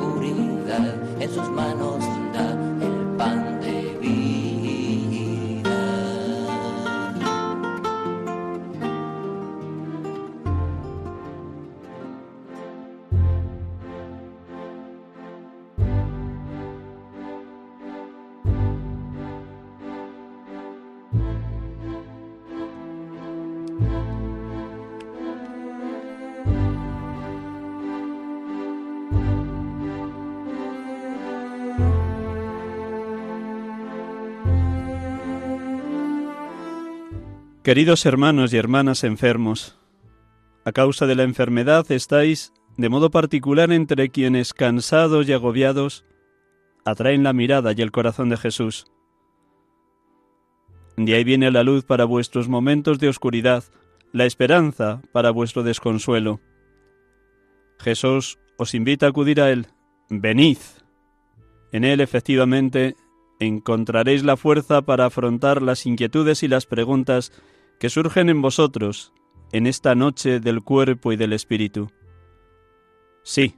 oscuridad, en sus manos da el pan Queridos hermanos y hermanas enfermos, a causa de la enfermedad estáis, de modo particular entre quienes, cansados y agobiados, atraen la mirada y el corazón de Jesús. De ahí viene la luz para vuestros momentos de oscuridad, la esperanza para vuestro desconsuelo. Jesús os invita a acudir a Él. Venid. En Él, efectivamente, encontraréis la fuerza para afrontar las inquietudes y las preguntas que surgen en vosotros en esta noche del cuerpo y del espíritu. Sí,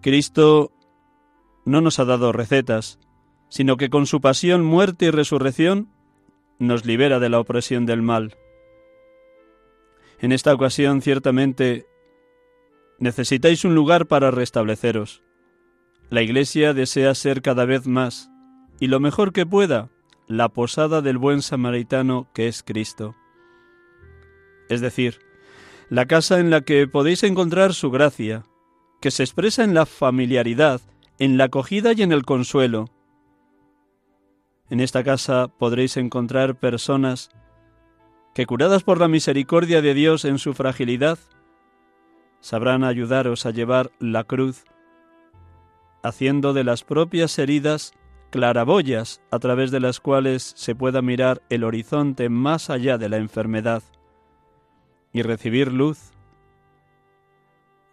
Cristo no nos ha dado recetas, sino que con su pasión, muerte y resurrección nos libera de la opresión del mal. En esta ocasión, ciertamente, necesitáis un lugar para restableceros. La Iglesia desea ser cada vez más, y lo mejor que pueda, la posada del buen samaritano que es Cristo. Es decir, la casa en la que podéis encontrar su gracia, que se expresa en la familiaridad, en la acogida y en el consuelo. En esta casa podréis encontrar personas que, curadas por la misericordia de Dios en su fragilidad, sabrán ayudaros a llevar la cruz, haciendo de las propias heridas claraboyas a través de las cuales se pueda mirar el horizonte más allá de la enfermedad y recibir luz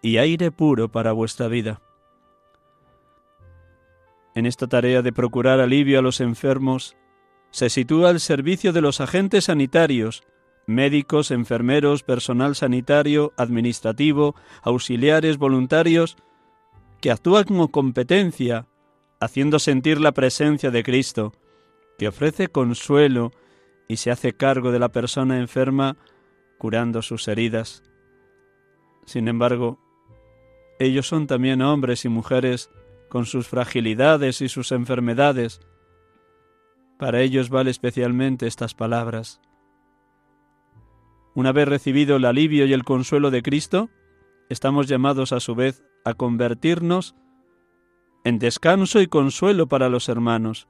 y aire puro para vuestra vida. En esta tarea de procurar alivio a los enfermos se sitúa el servicio de los agentes sanitarios, médicos, enfermeros, personal sanitario, administrativo, auxiliares, voluntarios, que actúan con competencia, haciendo sentir la presencia de Cristo, que ofrece consuelo y se hace cargo de la persona enferma, curando sus heridas. Sin embargo, ellos son también hombres y mujeres con sus fragilidades y sus enfermedades. Para ellos vale especialmente estas palabras. Una vez recibido el alivio y el consuelo de Cristo, estamos llamados a su vez a convertirnos en descanso y consuelo para los hermanos,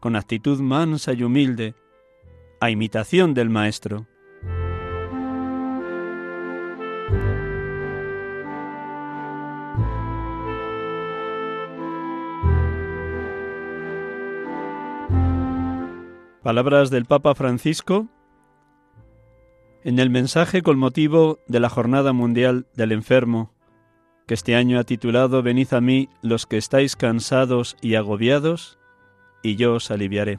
con actitud mansa y humilde, a imitación del Maestro. Palabras del Papa Francisco en el mensaje con motivo de la Jornada Mundial del Enfermo, que este año ha titulado Venid a mí los que estáis cansados y agobiados, y yo os aliviaré.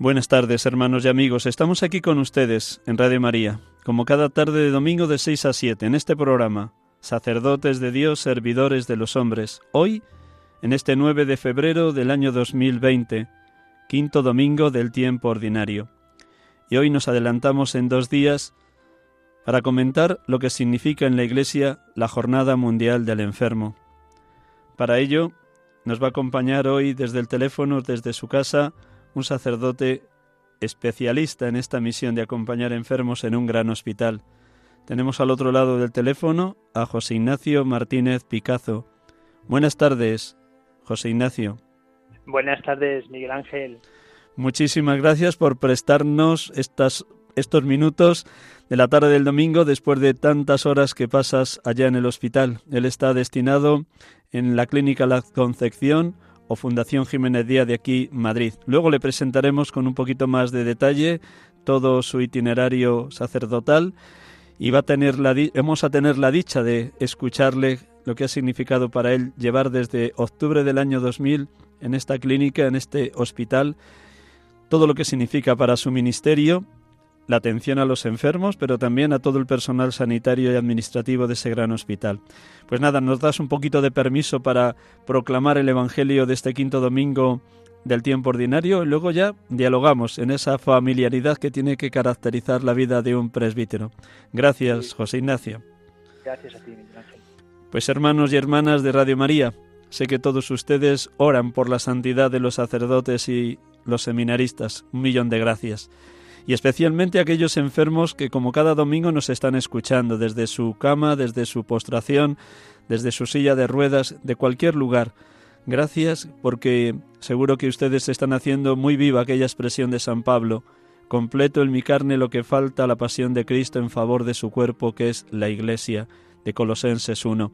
Buenas tardes, hermanos y amigos. Estamos aquí con ustedes en Radio María, como cada tarde de domingo de 6 a 7, en este programa, Sacerdotes de Dios, Servidores de los Hombres. Hoy, en este 9 de febrero del año 2020, quinto domingo del tiempo ordinario. Y hoy nos adelantamos en dos días para comentar lo que significa en la Iglesia la Jornada Mundial del Enfermo. Para ello nos va a acompañar hoy desde el teléfono, desde su casa, un sacerdote especialista en esta misión de acompañar enfermos en un gran hospital. Tenemos al otro lado del teléfono a José Ignacio Martínez Picazo. Buenas tardes, José Ignacio. Buenas tardes, Miguel Ángel. Muchísimas gracias por prestarnos estos minutos de la tarde del domingo después de tantas horas que pasas allá en el hospital. Él está destinado en la Clínica La Concepción o Fundación Jiménez Díaz de aquí, Madrid. Luego le presentaremos con un poquito más de detalle todo su itinerario sacerdotal y va a tener la vamos a tener la dicha de escucharle lo que ha significado para él llevar desde octubre del año 2000 en esta clínica, en este hospital, todo lo que significa para su ministerio la atención a los enfermos, pero también a todo el personal sanitario y administrativo de ese gran hospital. Pues nada, nos das un poquito de permiso para proclamar el Evangelio de este quinto domingo del tiempo ordinario y luego ya dialogamos en esa familiaridad que tiene que caracterizar la vida de un presbítero. Gracias, José Ignacio. Gracias a ti, Pues hermanos y hermanas de Radio María, sé que todos ustedes oran por la santidad de los sacerdotes y los seminaristas. Un millón de gracias y especialmente aquellos enfermos que como cada domingo nos están escuchando desde su cama, desde su postración, desde su silla de ruedas, de cualquier lugar. Gracias porque seguro que ustedes están haciendo muy viva aquella expresión de San Pablo, completo en mi carne lo que falta la pasión de Cristo en favor de su cuerpo que es la Iglesia de Colosenses 1.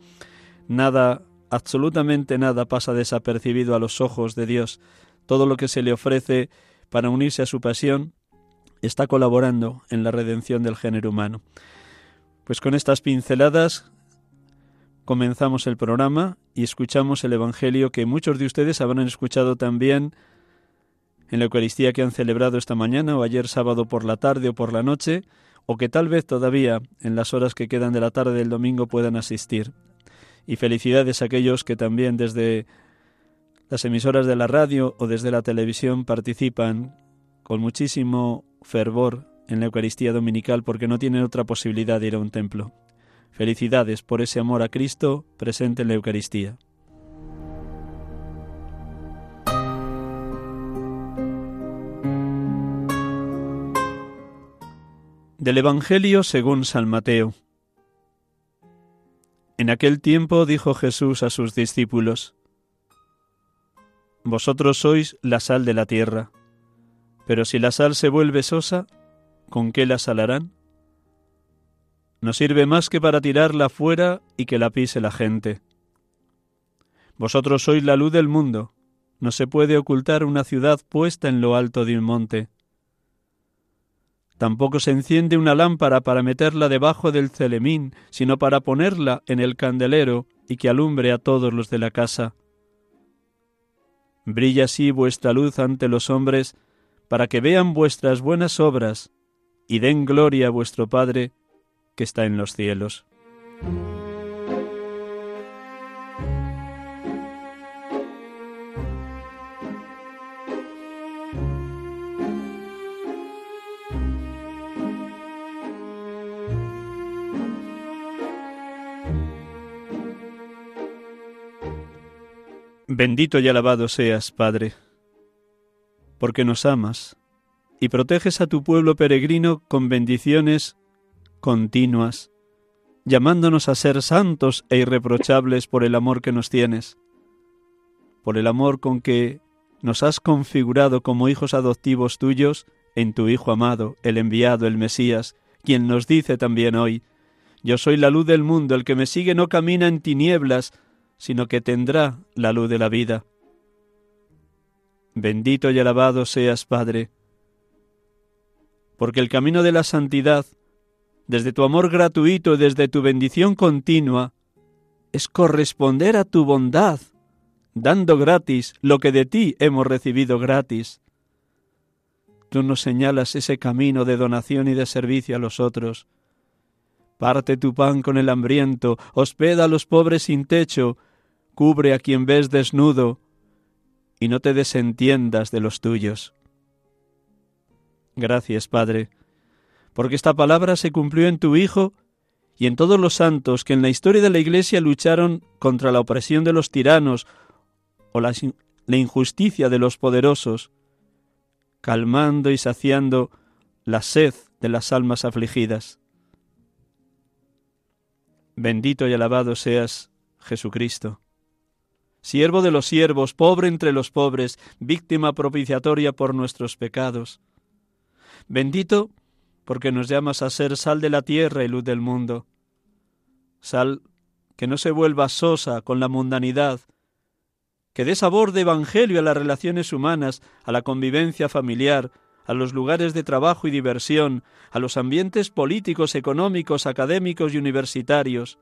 Nada, absolutamente nada pasa desapercibido a los ojos de Dios. Todo lo que se le ofrece para unirse a su pasión está colaborando en la redención del género humano. Pues con estas pinceladas comenzamos el programa y escuchamos el Evangelio que muchos de ustedes habrán escuchado también en la Eucaristía que han celebrado esta mañana o ayer sábado por la tarde o por la noche, o que tal vez todavía en las horas que quedan de la tarde del domingo puedan asistir. Y felicidades a aquellos que también desde las emisoras de la radio o desde la televisión participan con muchísimo fervor en la Eucaristía Dominical porque no tienen otra posibilidad de ir a un templo. Felicidades por ese amor a Cristo presente en la Eucaristía. Del Evangelio según San Mateo. En aquel tiempo dijo Jesús a sus discípulos, Vosotros sois la sal de la tierra. Pero si la sal se vuelve sosa, ¿con qué la salarán? No sirve más que para tirarla fuera y que la pise la gente. Vosotros sois la luz del mundo. No se puede ocultar una ciudad puesta en lo alto de un monte. Tampoco se enciende una lámpara para meterla debajo del celemín, sino para ponerla en el candelero y que alumbre a todos los de la casa. Brilla así vuestra luz ante los hombres, para que vean vuestras buenas obras y den gloria a vuestro Padre que está en los cielos. Bendito y alabado seas, Padre porque nos amas, y proteges a tu pueblo peregrino con bendiciones continuas, llamándonos a ser santos e irreprochables por el amor que nos tienes, por el amor con que nos has configurado como hijos adoptivos tuyos en tu Hijo amado, el enviado, el Mesías, quien nos dice también hoy, Yo soy la luz del mundo, el que me sigue no camina en tinieblas, sino que tendrá la luz de la vida. Bendito y alabado seas, Padre, porque el camino de la santidad, desde tu amor gratuito y desde tu bendición continua, es corresponder a tu bondad, dando gratis lo que de ti hemos recibido gratis. Tú nos señalas ese camino de donación y de servicio a los otros. Parte tu pan con el hambriento, hospeda a los pobres sin techo, cubre a quien ves desnudo, y no te desentiendas de los tuyos. Gracias, Padre, porque esta palabra se cumplió en tu Hijo y en todos los santos que en la historia de la Iglesia lucharon contra la opresión de los tiranos o la, injusticia de los poderosos, calmando y saciando la sed de las almas afligidas. Bendito y alabado seas, Jesucristo. Siervo de los siervos, pobre entre los pobres, víctima propiciatoria por nuestros pecados. Bendito porque nos llamas a ser sal de la tierra y luz del mundo. Sal que no se vuelva sosa con la mundanidad, que dé sabor de evangelio a las relaciones humanas, a la convivencia familiar, a los lugares de trabajo y diversión, a los ambientes políticos, económicos, académicos y universitarios.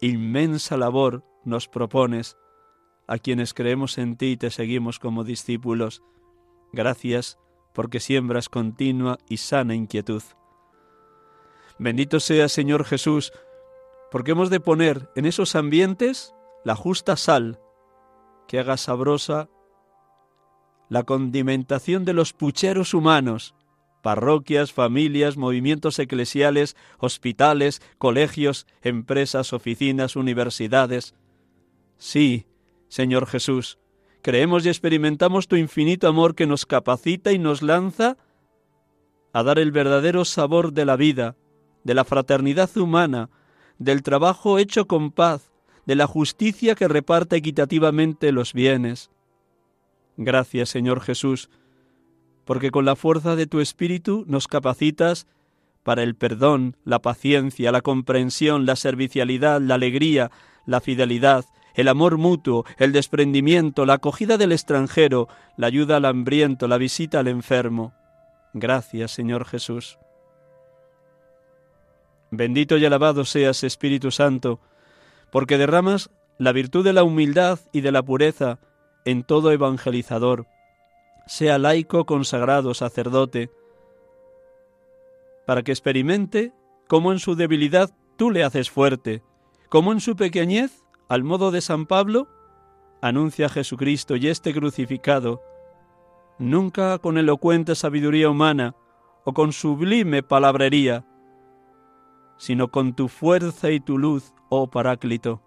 Inmensa labor nos propones a quienes creemos en ti y te seguimos como discípulos. Gracias porque siembras continua y sana inquietud. Bendito sea Señor Jesús, porque hemos de poner en esos ambientes la justa sal que haga sabrosa la condimentación de los pucheros humanos, parroquias, familias, movimientos eclesiales, hospitales, colegios, empresas, oficinas, universidades. Sí, Señor Jesús, creemos y experimentamos tu infinito amor que nos capacita y nos lanza a dar el verdadero sabor de la vida, de la fraternidad humana, del trabajo hecho con paz, de la justicia que reparte equitativamente los bienes. Gracias, Señor Jesús, porque con la fuerza de tu Espíritu nos capacitas para el perdón, la paciencia, la comprensión, la servicialidad, la alegría, la fidelidad, el amor mutuo, el desprendimiento, la acogida del extranjero, la ayuda al hambriento, la visita al enfermo. Gracias, Señor Jesús. Bendito y alabado seas, Espíritu Santo, porque derramas la virtud de la humildad y de la pureza en todo evangelizador, sea laico, consagrado, sacerdote, para que experimente cómo en su debilidad tú le haces fuerte, cómo en su pequeñez al modo de San Pablo, anuncia a Jesucristo y este crucificado, nunca con elocuente sabiduría humana o con sublime palabrería, sino con tu fuerza y tu luz, oh Paráclito.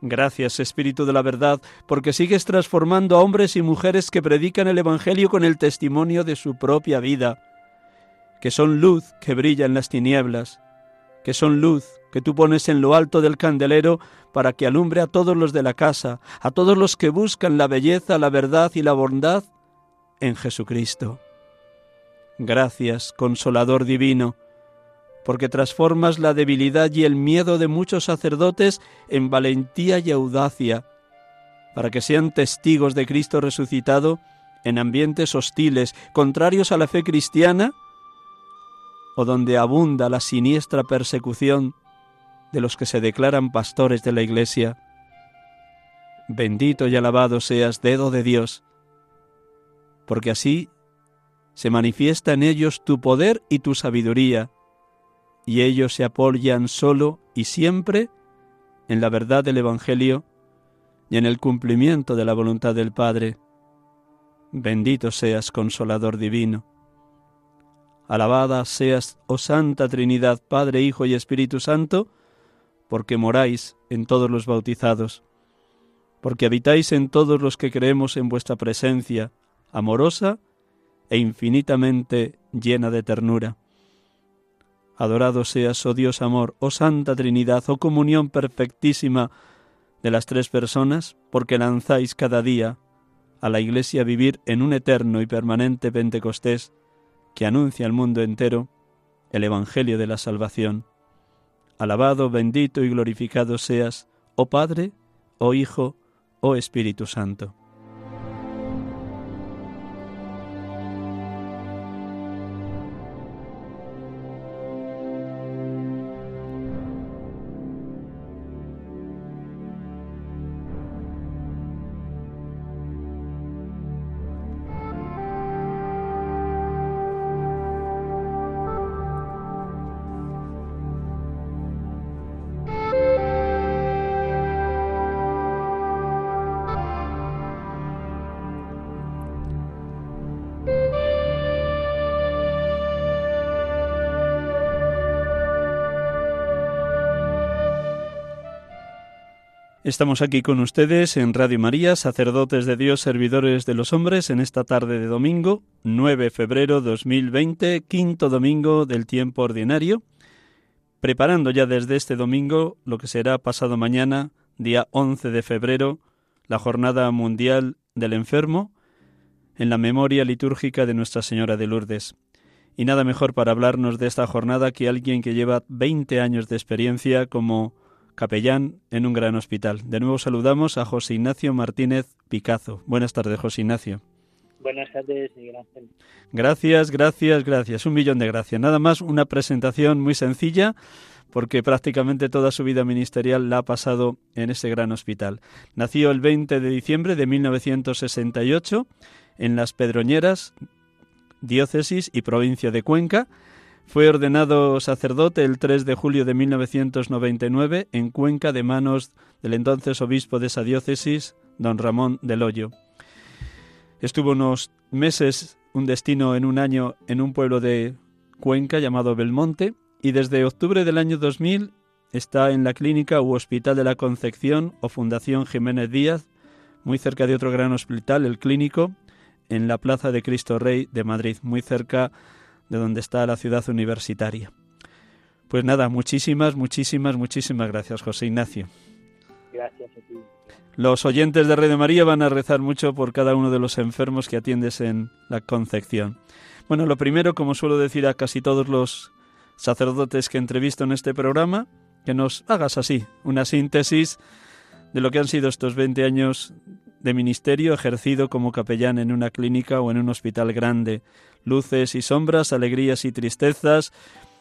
Gracias, Espíritu de la verdad, porque sigues transformando a hombres y mujeres que predican el Evangelio con el testimonio de su propia vida, que son luz que brilla en las tinieblas, que son luz que tú pones en lo alto del candelero para que alumbre a todos los de la casa, a todos los que buscan la belleza, la verdad y la bondad en Jesucristo. Gracias, consolador divino, porque transformas la debilidad y el miedo de muchos sacerdotes en valentía y audacia, para que sean testigos de Cristo resucitado en ambientes hostiles, contrarios a la fe cristiana, o donde abunda la siniestra persecución de los que se declaran pastores de la Iglesia. Bendito y alabado seas, dedo de Dios, porque así se manifiesta en ellos tu poder y tu sabiduría, y ellos se apoyan solo y siempre en la verdad del Evangelio y en el cumplimiento de la voluntad del Padre. Bendito seas, consolador divino. Alabada seas, oh Santa Trinidad, Padre, Hijo y Espíritu Santo, porque moráis en todos los bautizados, porque habitáis en todos los que creemos en vuestra presencia, amorosa e infinitamente llena de ternura. Adorado seas, oh Dios amor, oh Santa Trinidad, oh comunión perfectísima de las tres personas, porque lanzáis cada día a la Iglesia vivir en un eterno y permanente Pentecostés, que anuncia al mundo entero el Evangelio de la salvación. Alabado, bendito y glorificado seas, oh Padre, oh Hijo, oh Espíritu Santo. Estamos aquí con ustedes en Radio María, sacerdotes de Dios, servidores de los hombres, en esta tarde de domingo, 9 de febrero 2020, quinto domingo del tiempo ordinario, preparando ya desde este domingo lo que será pasado mañana, día 11 de febrero, la Jornada Mundial del Enfermo, en la memoria litúrgica de Nuestra Señora de Lourdes. Y nada mejor para hablarnos de esta jornada que alguien que lleva 20 años de experiencia como capellán en un gran hospital. De nuevo saludamos a José Ignacio Martínez Picazo. Buenas tardes, José Ignacio. Buenas tardes, Miguel Ángel. Gracias, gracias, gracias. Un millón de gracias. Nada más una presentación muy sencilla porque prácticamente toda su vida ministerial la ha pasado en ese gran hospital. Nació el 20 de diciembre de 1968 en Las Pedroñeras, diócesis y provincia de Cuenca, fue ordenado sacerdote el 3 de julio de 1999 en Cuenca de manos del entonces obispo de esa diócesis, don Ramón del Hoyo. Estuvo unos meses, un destino en un año, en un pueblo de Cuenca llamado Belmonte y desde octubre del año 2000 está en la clínica u Hospital de la Concepción o Fundación Jiménez Díaz, muy cerca de otro gran hospital, el Clínico, en la Plaza de Cristo Rey de Madrid, muy cerca de donde está la ciudad universitaria. Pues nada, muchísimas, muchísimas, muchísimas gracias, José Ignacio. Gracias a ti. Los oyentes de de María van a rezar mucho por cada uno de los enfermos que atiendes en la Concepción. Bueno, lo primero, como suelo decir a casi todos los sacerdotes que entrevisto en este programa, que nos hagas así, una síntesis de lo que han sido estos 20 años de ministerio ejercido como capellán en una clínica o en un hospital grande. Luces y sombras, alegrías y tristezas,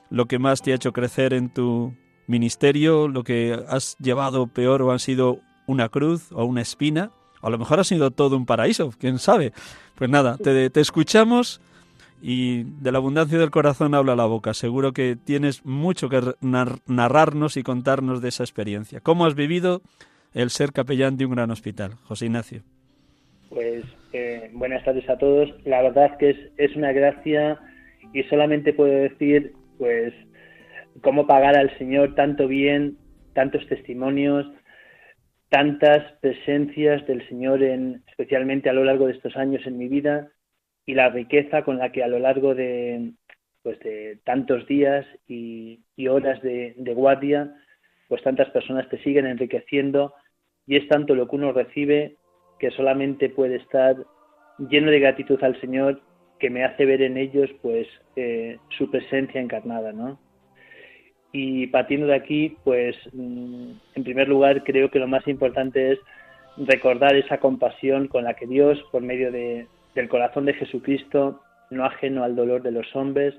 lo que más te ha hecho crecer en tu ministerio, lo que has llevado peor o han sido una cruz o una espina, a lo mejor ha sido todo un paraíso, quién sabe. Pues nada, te, te escuchamos y de la abundancia del corazón habla la boca. Seguro que tienes mucho que narrarnos y contarnos de esa experiencia. ¿Cómo has vivido el ser capellán de un gran hospital. José Ignacio. Pues eh, buenas tardes a todos. La verdad que es, es una gracia y solamente puedo decir, pues, cómo pagar al Señor tanto bien, tantos testimonios, tantas presencias del Señor, en, especialmente a lo largo de estos años en mi vida, y la riqueza con la que a lo largo de, pues de tantos días y, horas de, de, guardia, pues tantas personas te siguen enriqueciendo y es tanto lo que uno recibe que solamente puede estar lleno de gratitud al Señor que me hace ver en ellos pues eh, su presencia encarnada, ¿no? Y partiendo de aquí, pues mm, en primer lugar creo que lo más importante es recordar esa compasión con la que Dios, por medio de, del corazón de Jesucristo, no ajeno al dolor de los hombres,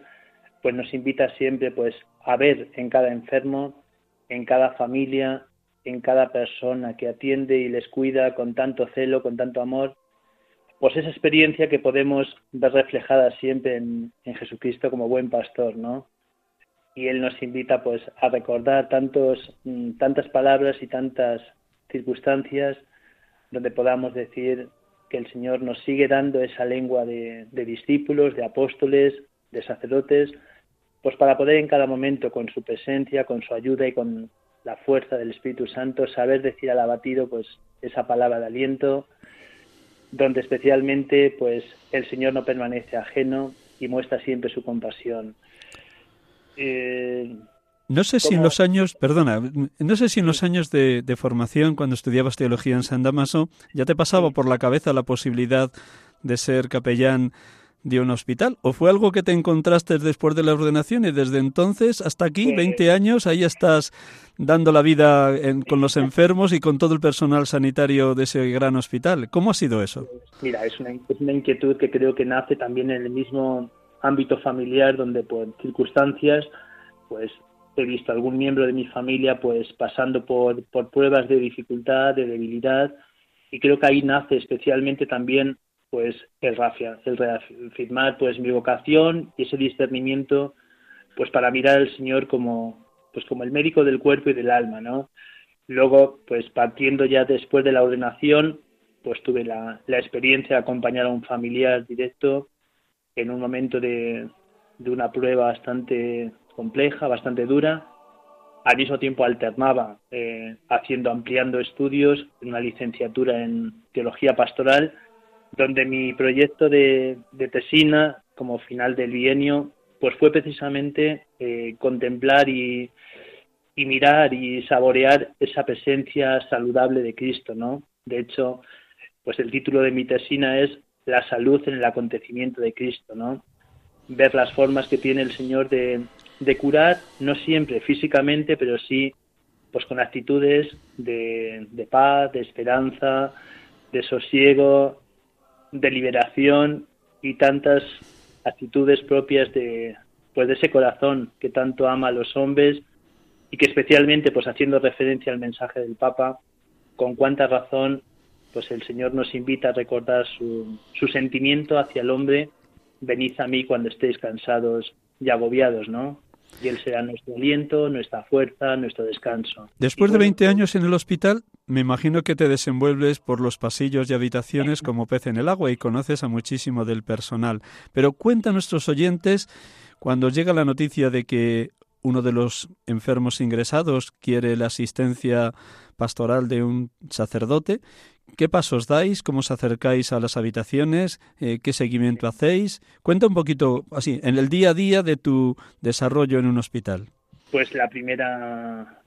pues nos invita siempre pues a ver en cada enfermo, en cada familia, en cada persona que atiende y les cuida con tanto celo, con tanto amor, pues esa experiencia que podemos ver reflejada siempre en, Jesucristo como buen pastor, ¿no? Y Él nos invita pues a recordar tantos, mm, tantas palabras y tantas circunstancias donde podamos decir que el Señor nos sigue dando esa lengua de, de discípulos, de apóstoles, de sacerdotes, pues para poder en cada momento con su presencia, con su ayuda y con la fuerza del Espíritu Santo, saber decir al abatido pues esa palabra de aliento, donde especialmente pues el Señor no permanece ajeno y muestra siempre su compasión. Eh, no sé si en los años, perdona, no sé si en los años de, de, formación, cuando estudiabas teología en San Damaso, ya te pasaba por la cabeza la posibilidad de ser capellán de un hospital? ¿O fue algo que te encontraste después de la ordenación y desde entonces hasta aquí, 20 años, ahí estás dando la vida con los enfermos y con todo el personal sanitario de ese gran hospital? ¿Cómo ha sido eso? Mira, es una, es una inquietud que creo que nace también en el mismo ámbito familiar donde por circunstancias pues he visto algún miembro de mi familia pues pasando por, por pruebas de dificultad, de debilidad y creo que ahí nace especialmente también pues el, el reafirmar pues mi vocación y ese discernimiento pues para mirar al Señor como pues como el médico del cuerpo y del alma, ¿no? Luego, pues partiendo ya después de la ordenación, pues tuve la, la experiencia de acompañar a un familiar directo en un momento de, de una prueba bastante compleja, bastante dura, al mismo tiempo alternaba eh, haciendo, ampliando estudios una licenciatura en teología pastoral, donde mi proyecto de, tesina como final del bienio, pues fue precisamente eh, contemplar y, mirar y saborear esa presencia saludable de Cristo, ¿no? De hecho, pues el título de mi tesina es La salud en el acontecimiento de Cristo, ¿no? Ver las formas que tiene el Señor de, de curar, no siempre físicamente, pero sí pues con actitudes de, de paz, de esperanza, de sosiego, de liberación y tantas actitudes propias de pues de ese corazón que tanto ama a los hombres y que especialmente pues haciendo referencia al mensaje del Papa con cuánta razón pues el Señor nos invita a recordar su, su sentimiento hacia el hombre venid a mí cuando estéis cansados y agobiados no y Él será nuestro aliento, nuestra fuerza, nuestro descanso. Después de 20 años en el hospital, me imagino que te desenvuelves por los pasillos y habitaciones como pez en el agua y conoces a muchísimo del personal. Pero cuenta a nuestros oyentes cuando llega la noticia de que uno de los enfermos ingresados quiere la asistencia pastoral de un sacerdote. ¿Qué pasos dais? ¿Cómo os acercáis a las habitaciones? Eh, ¿Qué seguimiento hacéis? Cuenta un poquito, así, en el día a día de tu desarrollo en un hospital. Pues la primera,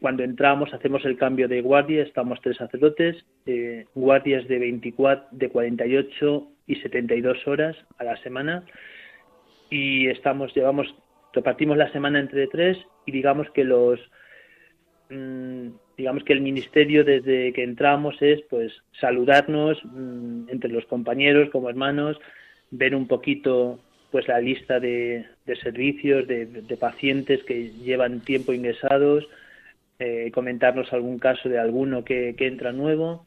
cuando entramos hacemos el cambio de guardia, estamos tres sacerdotes, eh, guardias de 24, de 48 y 72 horas a la semana. Y estamos, llevamos repartimos la semana entre tres y digamos que los mm, digamos que el ministerio desde que entramos es pues saludarnos mm, entre los compañeros como hermanos ver un poquito pues la lista de, servicios de, pacientes que llevan tiempo ingresados eh, comentarnos algún caso de alguno que, que entra nuevo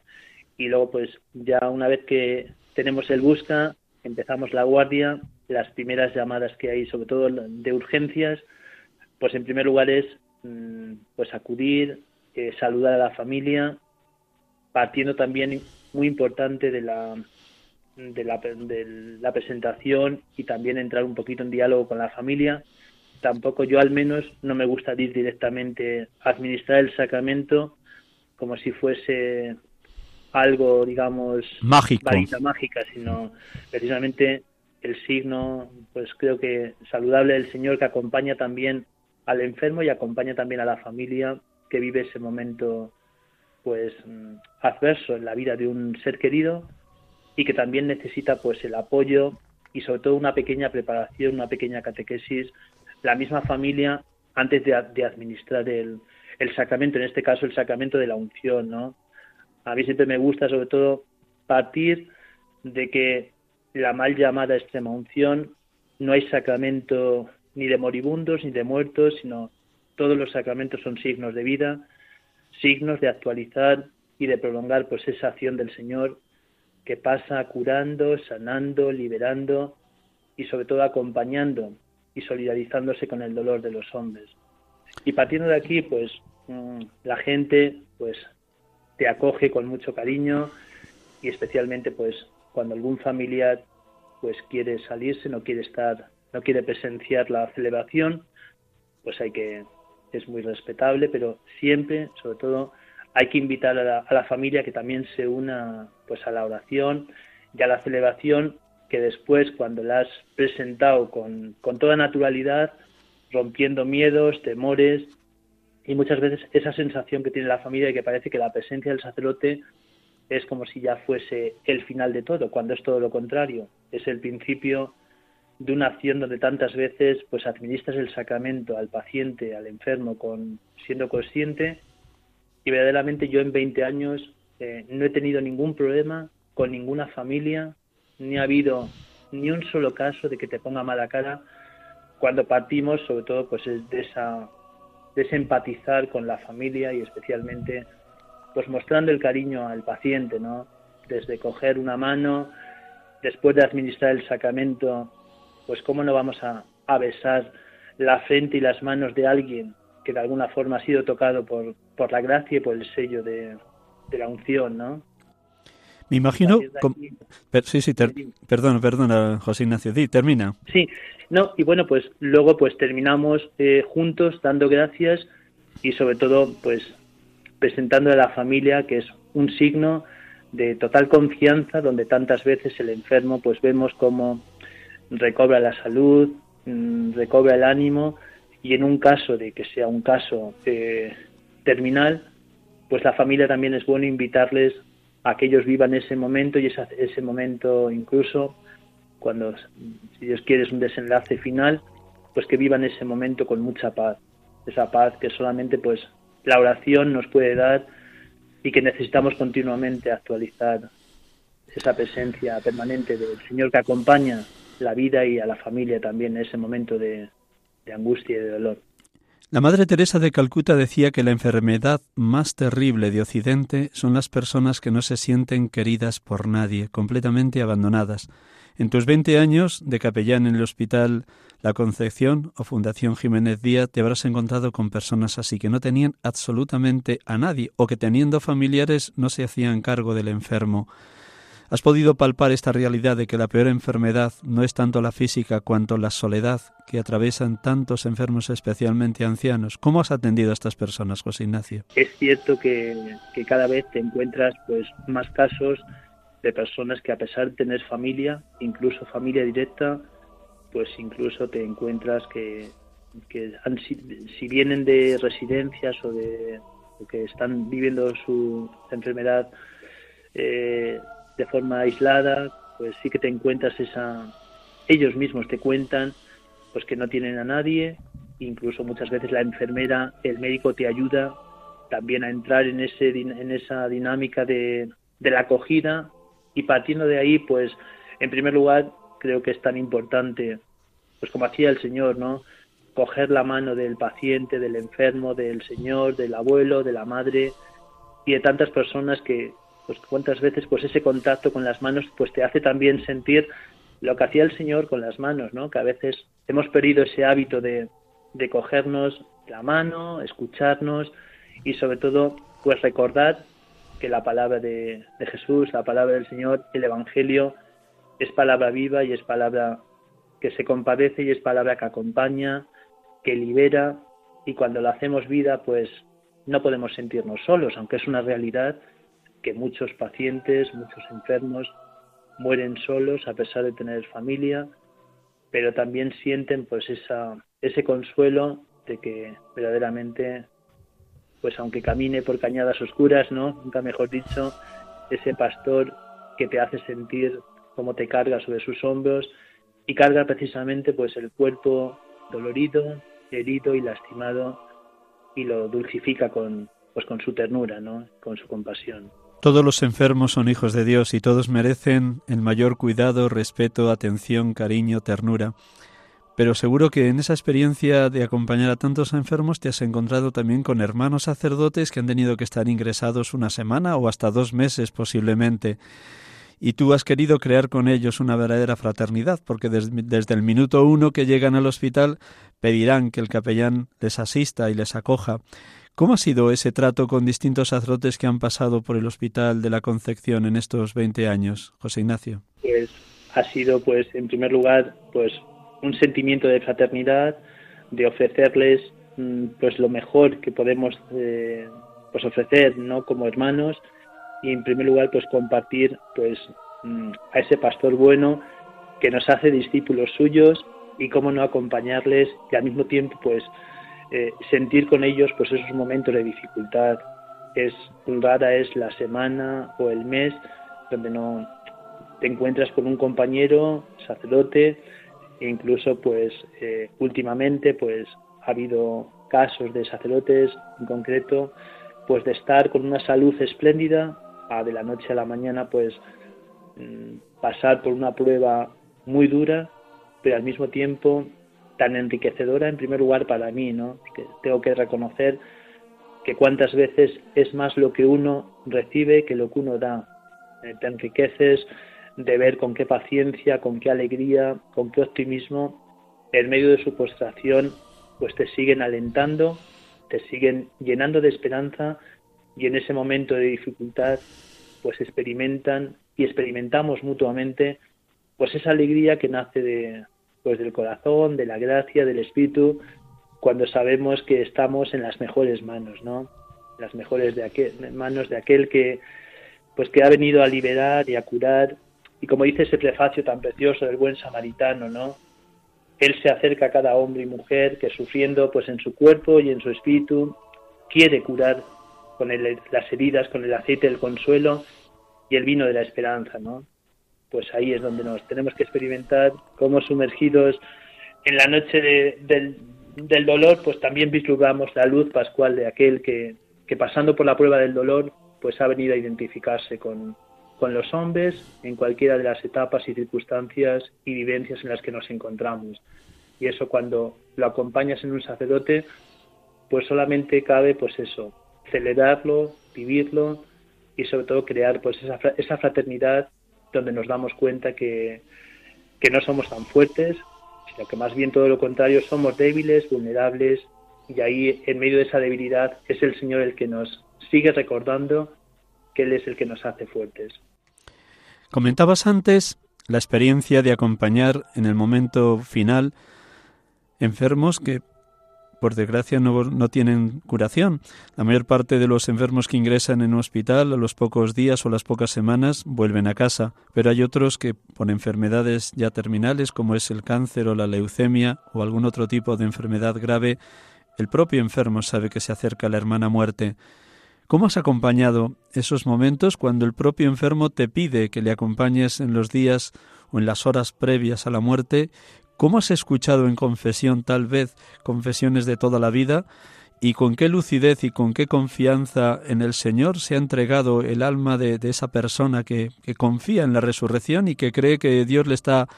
y luego pues ya una vez que tenemos el busca empezamos la guardia las primeras llamadas que hay, sobre todo de urgencias, pues en primer lugar es mm, pues acudir, eh, saludar a la familia, partiendo también muy importante de la, de la, de la presentación y también entrar un poquito en diálogo con la familia. Tampoco yo al menos no me gusta ir directamente a administrar el sacramento como si fuese algo, digamos, mágico, mágica, sino precisamente el signo, pues creo que saludable del Señor que acompaña también al enfermo y acompaña también a la familia que vive ese momento pues mm, adverso en la vida de un ser querido y que también necesita pues el apoyo y sobre todo una pequeña preparación, una pequeña catequesis, la misma familia antes de, administrar el, el sacramento, en este caso el sacramento de la unción, ¿no? A mí siempre me gusta sobre todo partir de que la mal llamada extrema unción, no hay sacramento ni de moribundos ni de muertos, sino todos los sacramentos son signos de vida, signos de actualizar y de prolongar pues esa acción del Señor que pasa curando, sanando, liberando y sobre todo acompañando y solidarizándose con el dolor de los hombres. Y partiendo de aquí, pues mm, la gente pues te acoge con mucho cariño y especialmente pues cuando algún familiar pues quiere salirse, no quiere estar, no quiere presenciar la celebración, pues hay que, es muy respetable, pero siempre, sobre todo, hay que invitar a la, familia que también se una pues a la oración y a la celebración que después cuando la has presentado con, con toda naturalidad, rompiendo miedos, temores y muchas veces esa sensación que tiene la familia de que parece que la presencia del sacerdote es como si ya fuese el final de todo, cuando es todo lo contrario. Es el principio de una acción donde tantas veces pues administras el sacramento al paciente, al enfermo, con siendo consciente y verdaderamente yo en 20 años eh, no he tenido ningún problema con ninguna familia, ni ha habido ni un solo caso de que te ponga mala cara cuando partimos, sobre todo pues es de esa de ese empatizar con la familia y especialmente pues mostrando el cariño al paciente, ¿no? Desde coger una mano, después de administrar el sacramento, pues cómo no vamos a, besar la frente y las manos de alguien que de alguna forma ha sido tocado por, por la gracia y por el sello de, la unción, ¿no? Me imagino... Sí, sí, perdón, perdón, José Ignacio, sí, termina. Sí, no, y bueno, pues luego pues terminamos eh, juntos dando gracias y sobre todo pues presentando a la familia que es un signo de total confianza donde tantas veces el enfermo pues vemos cómo recobra la salud, mm, recobra el ánimo y en un caso de que sea un caso eh, terminal, pues la familia también es bueno invitarles a que ellos vivan ese momento y ese momento incluso cuando, si Dios quiere, es un desenlace final, pues que vivan ese momento con mucha paz, esa paz que solamente pues la oración nos puede dar y que necesitamos continuamente actualizar esa presencia permanente del Señor que acompaña la vida y a la familia también en ese momento de angustia y de dolor. La Madre Teresa de Calcuta decía que la enfermedad más terrible de Occidente son las personas que no se sienten queridas por nadie, completamente abandonadas. En tus 20 años de capellán en el Hospital La Concepción o Fundación Jiménez Díaz te habrás encontrado con personas así que no tenían absolutamente a nadie o que teniendo familiares no se hacían cargo del enfermo. ¿Has podido palpar esta realidad de que la peor enfermedad no es tanto la física cuanto la soledad que atravesan tantos enfermos, especialmente ancianos? ¿Cómo has atendido a estas personas, José Ignacio? Es cierto que, cada vez te encuentras pues más casos de personas que a pesar de tener familia, incluso familia directa, pues incluso te encuentras que, si vienen de residencias o de que están viviendo su enfermedad eh, de forma aislada, pues sí que te encuentras esa... Ellos mismos te cuentan pues que no tienen a nadie, incluso muchas veces la enfermera, el médico te ayuda también a entrar en, ese, en esa dinámica de, de la acogida y partiendo de ahí, pues en primer lugar creo que es tan importante, pues como hacía el Señor, ¿no? Coger la mano del paciente, del enfermo, del Señor, del abuelo, de la madre y de tantas personas que, pues cuántas veces pues ese contacto con las manos pues te hace también sentir lo que hacía el Señor con las manos, ¿no? Que a veces hemos perdido ese hábito de, de cogernos la mano, escucharnos y sobre todo pues recordar que la palabra de, de Jesús, la palabra del Señor, el Evangelio es palabra viva y es palabra que se compadece y es palabra que acompaña, que libera y cuando la hacemos vida pues no podemos sentirnos solos, aunque es una realidad que muchos pacientes, muchos enfermos mueren solos a pesar de tener familia, pero también sienten pues esa, ese consuelo de que verdaderamente, pues aunque camine por cañadas oscuras, ¿no? Nunca mejor dicho, ese pastor que te hace sentir cómo te carga sobre sus hombros y carga precisamente pues el cuerpo dolorido, herido y lastimado y lo dulcifica con pues con su ternura, ¿no? Con su compasión. Todos los enfermos son hijos de Dios y todos merecen el mayor cuidado, respeto, atención, cariño, ternura. Pero seguro que en esa experiencia de acompañar a tantos enfermos te has encontrado también con hermanos sacerdotes que han tenido que estar ingresados una semana o hasta dos meses posiblemente. Y tú has querido crear con ellos una verdadera fraternidad, porque desde el minuto uno que llegan al hospital pedirán que el capellán les asista y les acoja. ¿Cómo ha sido ese trato con distintos sacerdotes que han pasado por el Hospital de la Concepción en estos 20 años, José Ignacio? Pues ha sido, pues, en primer lugar, pues, un sentimiento de fraternidad, de ofrecerles, mm, pues, lo mejor que podemos, eh, pues, ofrecer, ¿no? Como hermanos y, en primer lugar, pues, compartir, pues, mm, a ese pastor bueno que nos hace discípulos suyos y cómo no acompañarles y al mismo tiempo, pues, eh, sentir con ellos pues esos momentos de dificultad. Es rara es la semana o el mes donde no te encuentras con un compañero sacerdote e incluso pues eh, últimamente pues ha habido casos de sacerdotes en concreto pues de estar con una salud espléndida a de la noche a la mañana pues mm, pasar por una prueba muy dura pero al mismo tiempo tan enriquecedora en primer lugar para mí, ¿no? Que tengo que reconocer que cuántas veces es más lo que uno recibe que lo que uno da. Eh, te enriqueces de ver con qué paciencia, con qué alegría, con qué optimismo, en medio de su postración, pues te siguen alentando, te siguen llenando de esperanza y en ese momento de dificultad, pues experimentan y experimentamos mutuamente pues esa alegría que nace de, pues del corazón, de la gracia, del espíritu cuando sabemos que estamos en las mejores manos, ¿no? Las mejores de aquel, manos de aquel que, pues que ha venido a liberar y a curar. Y como dice ese prefacio tan precioso del buen samaritano, ¿no? Él se acerca a cada hombre y mujer que sufriendo pues en su cuerpo y en su espíritu quiere curar con las heridas, con el aceite del consuelo y el vino de la esperanza, ¿no? Pues ahí es donde nos tenemos que experimentar como sumergidos en la noche del, del, dolor, pues también vislumbramos la luz pascual de aquel que, que pasando por la prueba del dolor, pues ha venido a identificarse con, con los hombres en cualquiera de las etapas y circunstancias y vivencias en las que nos encontramos. Y eso cuando lo acompañas en un sacerdote, pues solamente cabe pues eso, celebrarlo, vivirlo y sobre todo crear pues esa, esa fraternidad donde nos damos cuenta que, que no somos tan fuertes, sino que más bien todo lo contrario, somos débiles, vulnerables y ahí en medio de esa debilidad es el Señor el que nos sigue recordando que Él es el que nos hace fuertes. Comentabas antes la experiencia de acompañar en el momento final enfermos que por desgracia no, tienen curación. La mayor parte de los enfermos que ingresan en un hospital a los pocos días o las pocas semanas vuelven a casa, pero hay otros que por enfermedades ya terminales como es el cáncer o la leucemia o algún otro tipo de enfermedad grave, el propio enfermo sabe que se acerca la hermana muerte ¿Cómo has acompañado esos momentos cuando el propio enfermo te pide que le acompañes en los días o en las horas previas a la muerte? ¿Cómo has escuchado en confesión tal vez confesiones de toda la vida? ¿Y con qué lucidez y con qué confianza en el Señor se ha entregado el alma de, esa persona que, que confía en la resurrección y que cree que Dios le está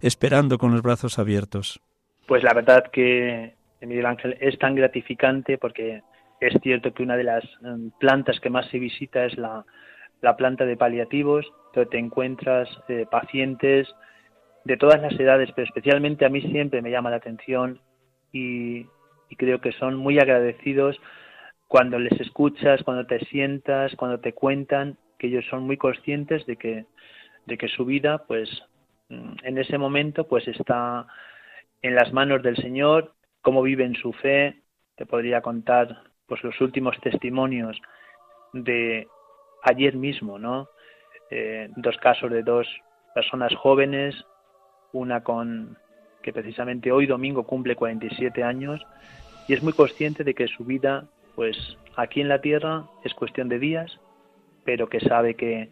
esperando con los brazos abiertos? Pues la verdad que, Miguel Ángel, es tan gratificante porque es cierto que una de las em, plantas que más se visita es la, planta de paliativos, donde te encuentras eh, pacientes de todas las edades, pero especialmente a mí siempre me llama la atención y, creo que son muy agradecidos cuando les escuchas, cuando te sientas, cuando te cuentan, que ellos son muy conscientes de que, de que su vida, pues mm, en ese momento, pues está en las manos del Señor, cómo viven su fe. Te podría contar pues los últimos testimonios de ayer mismo, ¿no? Eh, dos casos de dos personas jóvenes, una con que precisamente hoy domingo cumple 47 años y es muy consciente de que su vida, pues aquí en la tierra es cuestión de días, pero que sabe que,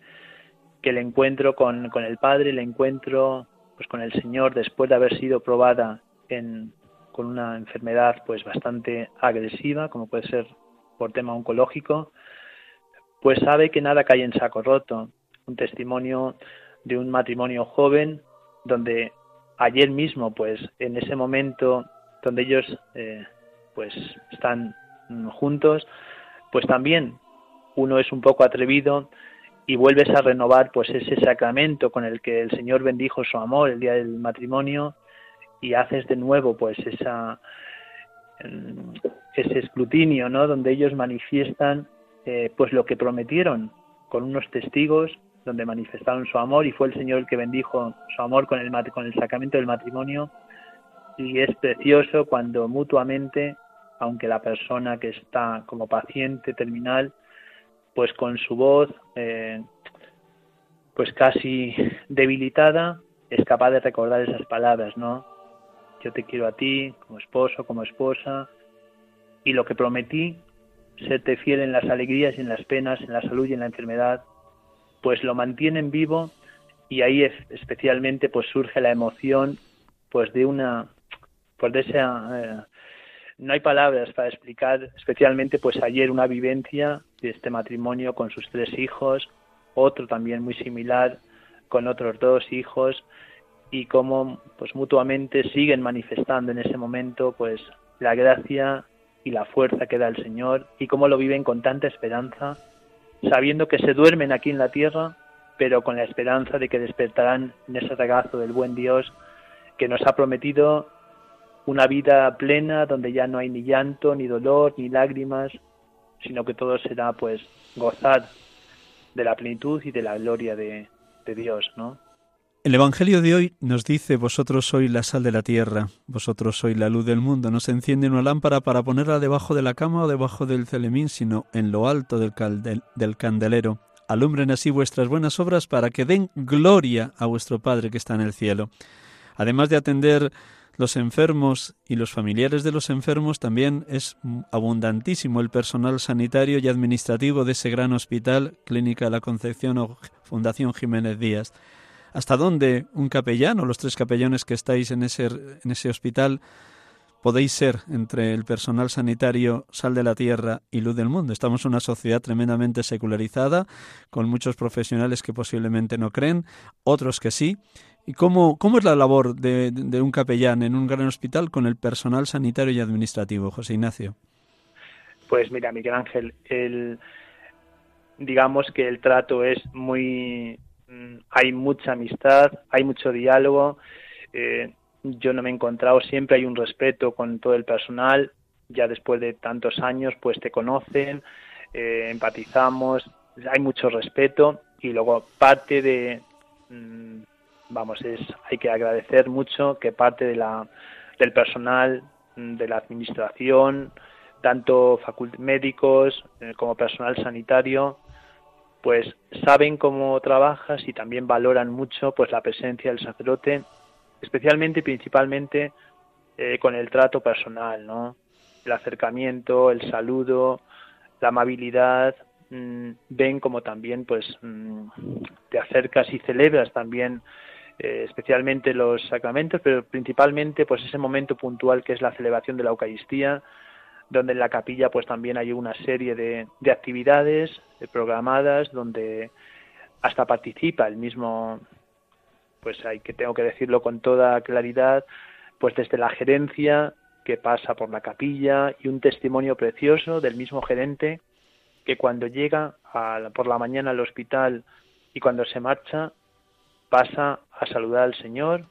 que el encuentro con, con el Padre, el encuentro pues con el Señor después de haber sido probada en, con una enfermedad pues bastante agresiva, como puede ser por tema oncológico, pues sabe que nada cae en saco roto. Un testimonio de un matrimonio joven donde ayer mismo, pues en ese momento donde ellos eh, pues están juntos, pues también uno es un poco atrevido y vuelves a renovar pues ese sacramento con el que el Señor bendijo su amor el día del matrimonio y haces de nuevo pues esa ese escrutinio no donde ellos manifiestan eh, pues lo que prometieron con unos testigos donde manifestaron su amor y fue el Señor que bendijo su amor con el con el sacramento del matrimonio. Y es precioso cuando mutuamente aunque la persona que está como paciente terminal pues con su voz eh, pues casi debilitada es capaz de recordar esas palabras no yo te quiero a ti como esposo, como esposa, y lo que prometí, serte fiel en las alegrías y en las penas, en la salud y en la enfermedad, pues lo mantienen vivo y ahí especialmente pues surge la emoción pues de una pues de esa eh, no hay palabras para explicar especialmente pues ayer una vivencia de este matrimonio con sus tres hijos otro también muy similar con otros dos hijos y cómo pues mutuamente siguen manifestando en ese momento pues la gracia y la fuerza que da el Señor y cómo lo viven con tanta esperanza, sabiendo que se duermen aquí en la tierra, pero con la esperanza de que despertarán en ese regazo del buen Dios que nos ha prometido una vida plena donde ya no hay ni llanto, ni dolor, ni lágrimas, sino que todo será pues gozar de la plenitud y de la gloria de, de Dios, ¿no? El Evangelio de hoy nos dice, vosotros sois la sal de la tierra, vosotros sois la luz del mundo. No se enciende una lámpara para ponerla debajo de la cama o debajo del celemín, sino en lo alto del, del candelero. Alumbren así vuestras buenas obras para que den gloria a vuestro Padre que está en el cielo. Además de atender los enfermos y los familiares de los enfermos, también es abundantísimo el personal sanitario y administrativo de ese gran hospital, Clínica la Concepción o Fundación Jiménez Díaz hasta dónde un capellán o los tres capellanes que estáis en ese, en ese hospital podéis ser entre el personal sanitario sal de la tierra y luz del mundo. Estamos en una sociedad tremendamente secularizada, con muchos profesionales que posiblemente no creen, otros que sí. ¿Y cómo, cómo es la labor de, de un capellán en un gran hospital con el personal sanitario y administrativo, José Ignacio? Pues mira, Miguel Ángel, el, digamos que el trato es muy hay mucha amistad, hay mucho diálogo. Eh, yo no me he encontrado, siempre hay un respeto con todo el personal. Ya después de tantos años, pues te conocen, eh, empatizamos, hay mucho respeto y luego parte de, mm, vamos, es hay que agradecer mucho que parte de la del personal, mm, de la administración, tanto médicos eh, como personal sanitario, pues saben cómo trabajas y también valoran mucho pues la presencia del sacerdote, especialmente y principalmente eh, con el trato personal, ¿no? El acercamiento, el saludo, la amabilidad, mm, ven como también pues mm, te acercas y celebras también eh, especialmente los sacramentos, pero principalmente pues ese momento puntual que es la celebración de la Eucaristía, donde en la capilla pues también hay una serie de, de actividades programadas donde hasta participa el mismo pues hay que tengo que decirlo con toda claridad pues desde la gerencia que pasa por la capilla y un testimonio precioso del mismo gerente que cuando llega por la mañana al hospital y cuando se marcha pasa a saludar al Señor,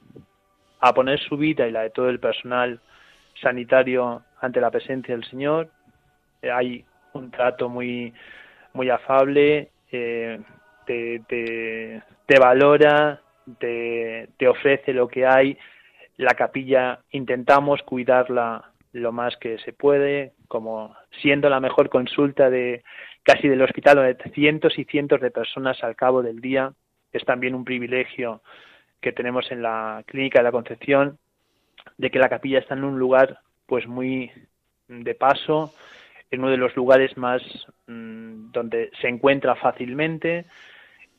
a poner su vida y la de todo el personal sanitario ante la presencia del Señor. Eh, hay un trato muy, muy afable, eh, te, te, valora, te, te ofrece lo que hay. La capilla intentamos cuidarla lo más que se puede, como siendo la mejor consulta de casi del hospital, donde cientos y cientos de personas al cabo del día. Es también un privilegio que tenemos en la clínica de la Concepción de que la capilla está en un lugar pues muy de paso, en uno de los lugares más mm, donde se encuentra fácilmente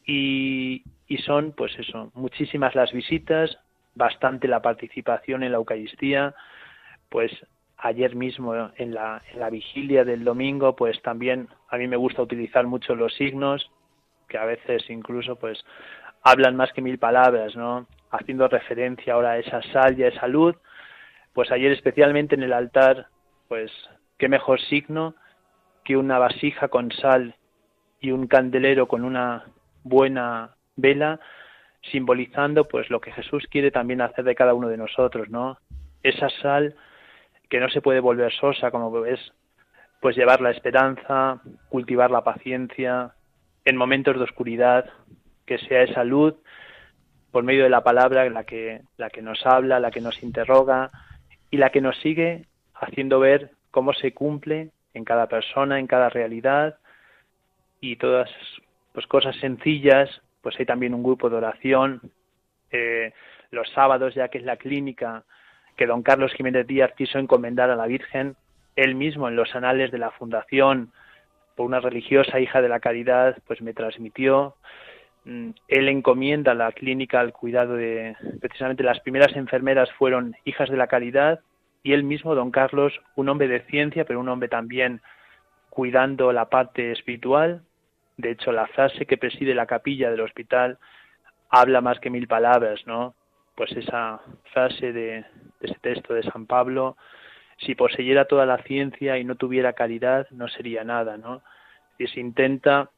y, y, son pues eso, muchísimas las visitas, bastante la participación en la Eucaristía, pues ayer mismo en la, en la vigilia del domingo pues también a mí me gusta utilizar mucho los signos que a veces incluso pues hablan más que mil palabras, ¿no? Haciendo referencia ahora a esa sal y a esa luz pues ayer especialmente en el altar, pues qué mejor signo que una vasija con sal y un candelero con una buena vela, simbolizando pues lo que Jesús quiere también hacer de cada uno de nosotros, ¿no? Esa sal que no se puede volver sosa, como ves, pues llevar la esperanza, cultivar la paciencia, en momentos de oscuridad, que sea esa luz por medio de la palabra la que, la que nos habla, la que nos interroga, y la que nos sigue haciendo ver cómo se cumple en cada persona, en cada realidad. Y todas pues cosas sencillas, pues hay también un grupo de oración eh, los sábados ya que es la clínica que don Carlos Jiménez Díaz quiso encomendar a la Virgen, él mismo en los anales de la fundación por una religiosa hija de la caridad, pues me transmitió él encomienda la clínica al cuidado de precisamente las primeras enfermeras fueron hijas de la caridad y él mismo, don Carlos, un hombre de ciencia, pero un hombre también cuidando la parte espiritual. De hecho, la frase que preside la capilla del hospital habla más que mil palabras, ¿no? Pues esa frase de, de ese texto de San Pablo, si poseyera toda la ciencia y no tuviera caridad, no sería nada, ¿no? Y se intenta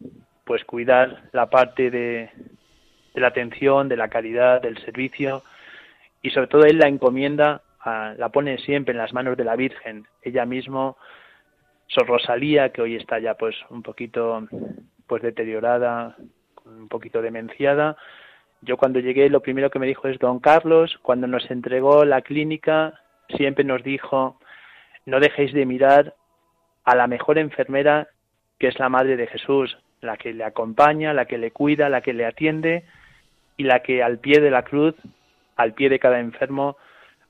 pues cuidar la parte de, la atención, de la calidad, del servicio y sobre todo él la encomienda, la pone siempre en las manos de la Virgen. Ella mismo, Sor Rosalía, que hoy está ya pues un poquito pues deteriorada, un poquito demenciada, Yo cuando llegué lo primero que me dijo es don Carlos, cuando nos entregó la clínica, siempre nos dijo, no dejéis de mirar a la mejor enfermera que es la Madre de Jesús, la que le acompaña, la que le cuida, la que le atiende y la que al pie de la cruz, al pie de cada enfermo,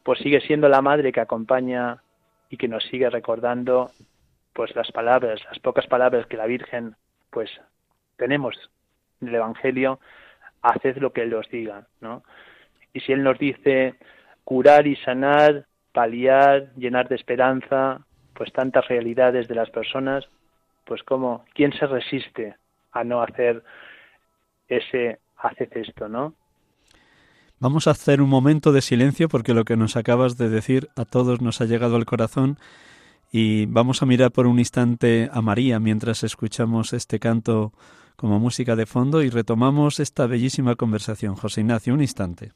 pues sigue siendo la Madre que acompaña y que nos sigue recordando pues las palabras, las pocas palabras que la Virgen pues tenemos en el Evangelio, haced lo que Él os diga, ¿no? Y si Él nos dice curar y sanar, paliar, llenar de esperanza, pues tantas realidades de las personas, pues como, ¿quién se resiste a no hacer ese, haced esto, ¿no? Vamos a hacer un momento de silencio porque lo que nos acabas de decir a todos nos ha llegado al corazón y vamos a mirar por un instante a María mientras escuchamos este canto como música de fondo y retomamos esta bellísima conversación. José Ignacio, un instante.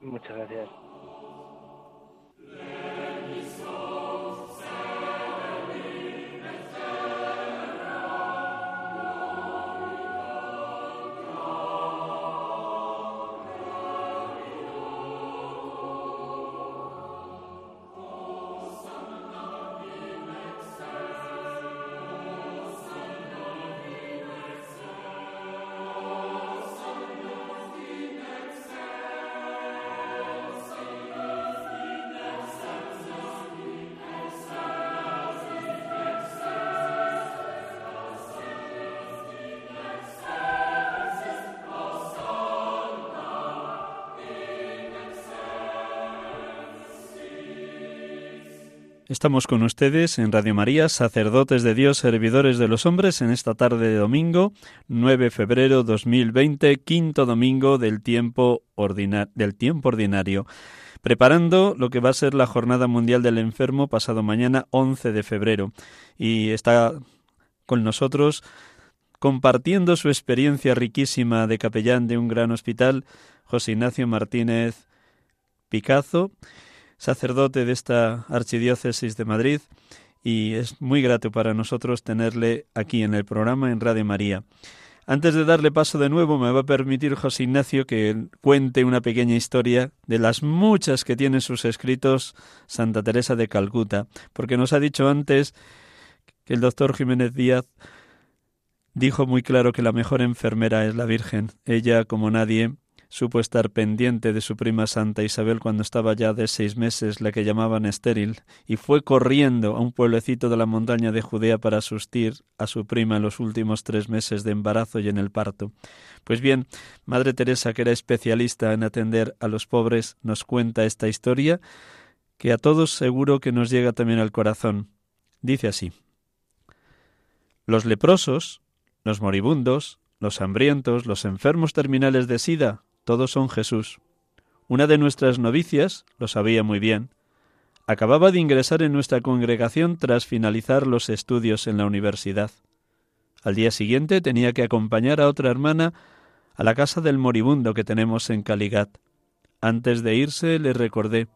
Muchas gracias. Estamos con ustedes en Radio María, sacerdotes de Dios, servidores de los hombres, en esta tarde de domingo, 9 de febrero 2020, quinto domingo del tiempo, ordinario, preparando lo que va a ser la Jornada Mundial del Enfermo pasado mañana, 11 de febrero. Y está con nosotros compartiendo su experiencia riquísima de capellán de un gran hospital, José Ignacio Martínez Picazo sacerdote de esta archidiócesis de Madrid y es muy grato para nosotros tenerle aquí en el programa en Radio María. Antes de darle paso de nuevo, me va a permitir José Ignacio que cuente una pequeña historia de las muchas que tiene sus escritos Santa Teresa de Calcuta, porque nos ha dicho antes que el doctor Jiménez Díaz dijo muy claro que la mejor enfermera es la Virgen. Ella, como nadie, supo estar pendiente de su prima Santa Isabel cuando estaba ya de seis meses, la que llamaban estéril, y fue corriendo a un pueblecito de la montaña de Judea para asistir a su prima en los últimos tres meses de embarazo y en el parto. Pues bien, Madre Teresa, que era especialista en atender a los pobres, nos cuenta esta historia que a todos seguro que nos llega también al corazón. Dice así. Los leprosos, los moribundos, los hambrientos, los enfermos terminales de sida, todos son Jesús. Una de nuestras novicias lo sabía muy bien. Acababa de ingresar en nuestra congregación tras finalizar los estudios en la universidad. Al día siguiente tenía que acompañar a otra hermana a la casa del moribundo que tenemos en Caligat. Antes de irse le recordé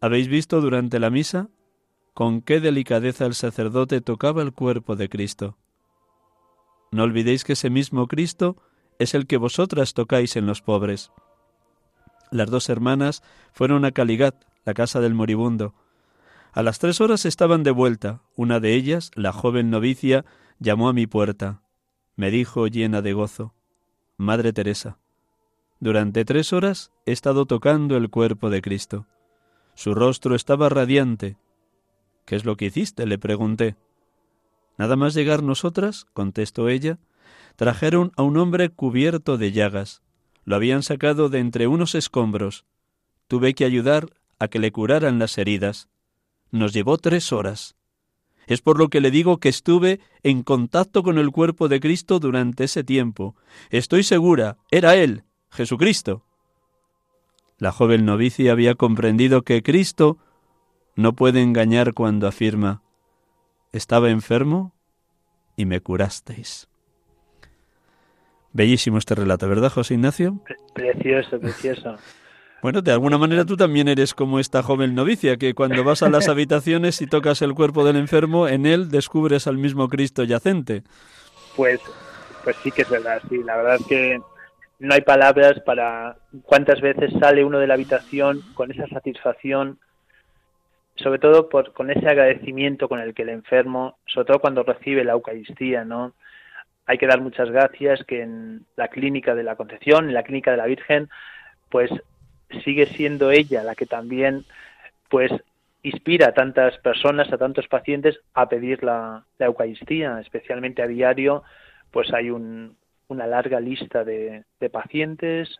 ¿Habéis visto durante la misa con qué delicadeza el sacerdote tocaba el cuerpo de Cristo? No olvidéis que ese mismo Cristo es el que vosotras tocáis en los pobres. Las dos hermanas fueron a Caligat, la casa del moribundo. A las tres horas estaban de vuelta. Una de ellas, la joven novicia, llamó a mi puerta. Me dijo llena de gozo, Madre Teresa, durante tres horas he estado tocando el cuerpo de Cristo. Su rostro estaba radiante. ¿Qué es lo que hiciste? le pregunté. Nada más llegar nosotras, contestó ella, trajeron a un hombre cubierto de llagas. Lo habían sacado de entre unos escombros. Tuve que ayudar a que le curaran las heridas. Nos llevó tres horas. Es por lo que le digo que estuve en contacto con el cuerpo de Cristo durante ese tiempo. Estoy segura, era Él, Jesucristo. La joven novicia había comprendido que Cristo no puede engañar cuando afirma, estaba enfermo y me curasteis. Bellísimo este relato, ¿verdad, José Ignacio? Precioso, precioso. Bueno, de alguna manera tú también eres como esta joven novicia, que cuando vas a las habitaciones y tocas el cuerpo del enfermo, en él descubres al mismo Cristo yacente. Pues, pues sí que es verdad, sí. La verdad es que no hay palabras para cuántas veces sale uno de la habitación con esa satisfacción, sobre todo por, con ese agradecimiento con el que el enfermo, sobre todo cuando recibe la Eucaristía, ¿no? Hay que dar muchas gracias que en la clínica de la Concepción, en la clínica de la Virgen, pues sigue siendo ella la que también, pues inspira a tantas personas, a tantos pacientes a pedir la, Eucaristía, especialmente a diario, pues hay un, una larga lista de, pacientes,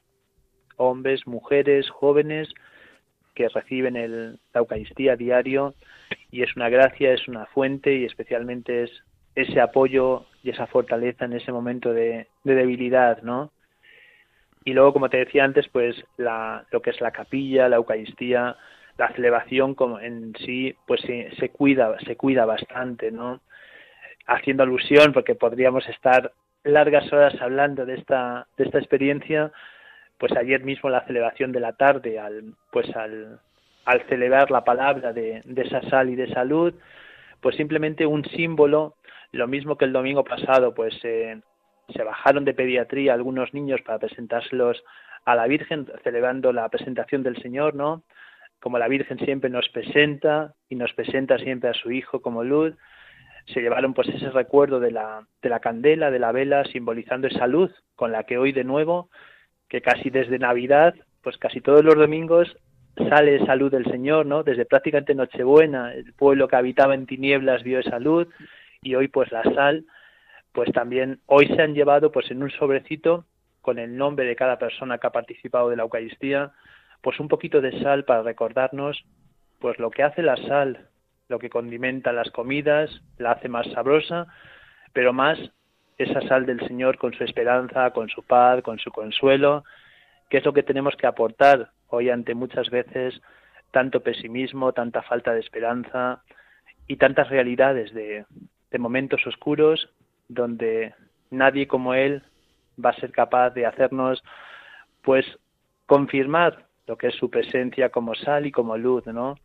hombres, mujeres, jóvenes, que reciben el, la Eucaristía diario. Y es una gracia, es una fuente y especialmente es ese apoyo y esa fortaleza en ese momento de, debilidad, ¿no? Y luego, como te decía antes, pues la, lo que es la capilla, la Eucaristía, la celebración como en sí, pues se, cuida, se cuida bastante, ¿no? Haciendo alusión, porque podríamos estar largas horas hablando de esta, de esta experiencia, pues ayer mismo la celebración de la tarde, al, pues al, al celebrar la palabra de, de esa sal y de salud, pues simplemente un símbolo, lo mismo que el domingo pasado, pues eh, se bajaron de pediatría algunos niños para presentárselos a la Virgen, celebrando la presentación del Señor, ¿no? Como la Virgen siempre nos presenta y nos presenta siempre a su Hijo como luz, se llevaron pues ese recuerdo de la, de la candela, de la vela, simbolizando esa luz con la que hoy de nuevo, que casi desde Navidad, pues casi todos los domingos sale esa luz del Señor, ¿no? Desde prácticamente Nochebuena, el pueblo que habitaba en tinieblas vio esa luz y hoy pues la sal, pues también hoy se han llevado pues en un sobrecito con el nombre de cada persona que ha participado de la Eucaristía, pues un poquito de sal para recordarnos pues lo que hace la sal, lo que condimenta las comidas, la hace más sabrosa, pero más esa sal del Señor con su esperanza, con su paz, con su consuelo, que es lo que tenemos que aportar hoy ante muchas veces tanto pesimismo, tanta falta de esperanza y tantas realidades de, de momentos oscuros donde nadie como Él va a ser capaz de hacernos pues confirmar lo que es su presencia como sal y como luz, ¿no?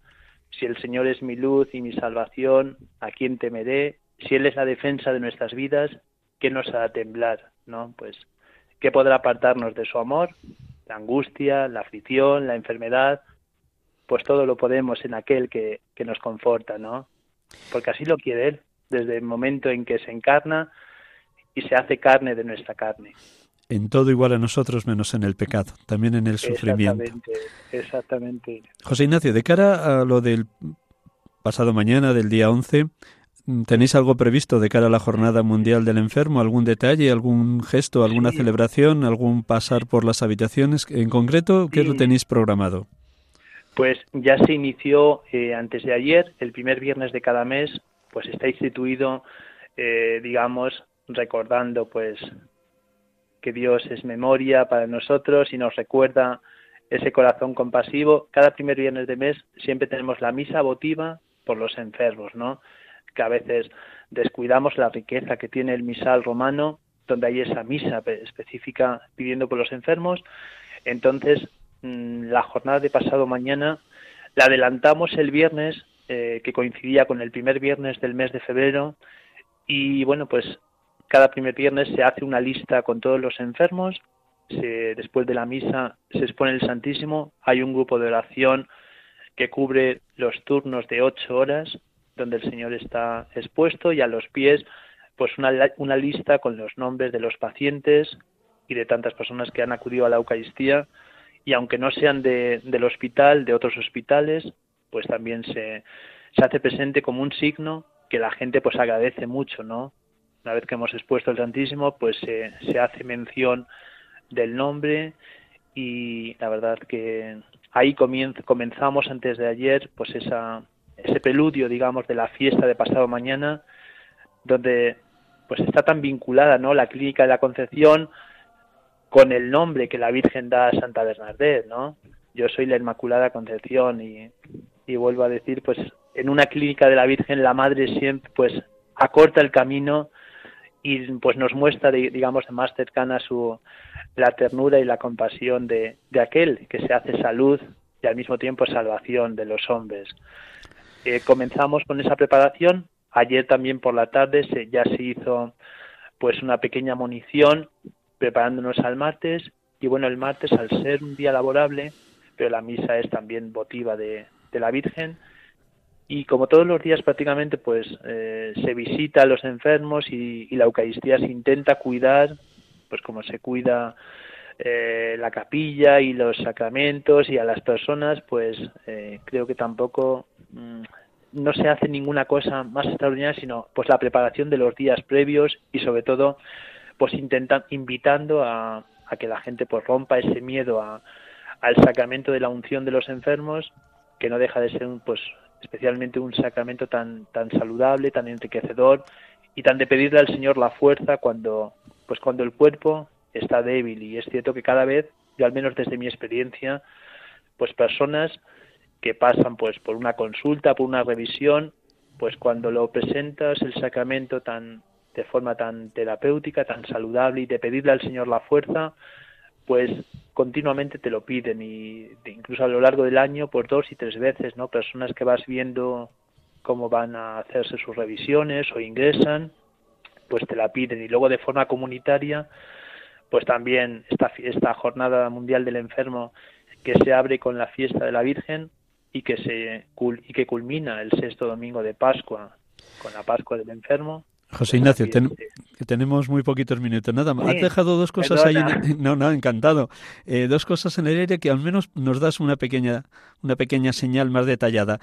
Si el Señor es mi luz y mi salvación, ¿a quién temeré? Si Él es la defensa de nuestras vidas, ¿qué nos hará temblar? ¿No? Pues, ¿qué podrá apartarnos de su amor? La angustia, la aflicción, la enfermedad, pues todo lo podemos en aquel que, que nos conforta, ¿no? Porque así lo quiere Él, desde el momento en que se encarna y se hace carne de nuestra carne en todo igual a nosotros menos en el pecado, también en el sufrimiento. Exactamente, exactamente. José Ignacio, de cara a lo del pasado mañana, del día 11, ¿tenéis algo previsto de cara a la Jornada Mundial del Enfermo? ¿Algún detalle, algún gesto, alguna celebración, algún pasar por las habitaciones? En concreto, ¿qué lo tenéis programado? Pues ya se inició eh, antes de ayer, el primer viernes de cada mes, pues está instituido, eh, digamos, recordando pues que Dios es memoria para nosotros y nos recuerda ese corazón compasivo. Cada primer viernes de mes siempre tenemos la misa votiva por los enfermos, ¿no? Que a veces descuidamos la riqueza que tiene el misal romano, donde hay esa misa específica pidiendo por los enfermos. Entonces, mm, la jornada de pasado mañana la adelantamos el viernes, eh, que coincidía con el primer viernes del mes de febrero, y bueno, pues cada primer viernes se hace una lista con todos los enfermos, después de la misa se expone el Santísimo, hay un grupo de oración que cubre los turnos de ocho horas donde el Señor está expuesto y a los pies pues una, una lista con los nombres de los pacientes y de tantas personas que han acudido a la Eucaristía. Y aunque no sean de, del hospital, de otros hospitales, pues también se, se hace presente como un signo que la gente pues agradece mucho, ¿no? Una vez que hemos expuesto el Santísimo, pues se hace mención del nombre y la verdad que ahí comenzamos antes de ayer pues esa, ese preludio, digamos, de la fiesta de pasado mañana, donde pues está tan vinculada, ¿no? La clínica de la Concepción con el nombre que la Virgen da a Santa Bernadette, ¿no? Yo soy la Inmaculada Concepción y, y vuelvo a decir, pues en una clínica de la Virgen la Madre siempre pues acorta el camino y pues nos muestra, digamos, más cercana su la ternura y la compasión de, de aquel que se hace salud y al mismo tiempo salvación de los hombres. Eh, comenzamos con esa preparación. Ayer también por la tarde se, ya se hizo pues una pequeña munición preparándonos al martes Y bueno, el martes, al ser un día laborable, pero la misa es también votiva de, la Virgen, y como todos los días prácticamente pues eh, se visita a los enfermos y, la Eucaristía se intenta cuidar pues como se cuida eh, la capilla y los sacramentos y a las personas pues eh, creo que tampoco mm, no se hace ninguna cosa más extraordinaria sino pues la preparación de los días previos y sobre todo pues intentan invitando a, a que la gente pues rompa ese miedo a, al sacramento de la unción de los enfermos que no deja de ser un, pues especialmente un sacramento tan tan saludable tan enriquecedor y tan de pedirle al Señor la fuerza cuando pues cuando el cuerpo está débil. Y es cierto que cada vez yo al menos desde mi experiencia pues personas que pasan pues por una consulta por una revisión pues cuando lo presentas el sacramento tan de forma tan terapéutica, tan saludable y de pedirle al Señor la fuerza, pues continuamente te lo piden y incluso a lo largo del año por dos y tres veces, ¿no? Personas que vas viendo cómo van a hacerse sus revisiones o ingresan, pues te la piden y luego de forma comunitaria, pues también esta esta jornada mundial del enfermo que se abre con la fiesta de la Virgen y que se y que culmina el sexto domingo de Pascua con la Pascua del enfermo José Ignacio, tenemos muy poquitos minutos. Nada más. Has dejado dos cosas ahí. no, no, encantado. Eh, dos cosas en el aire que al menos nos das una pequeña, una pequeña señal más detallada.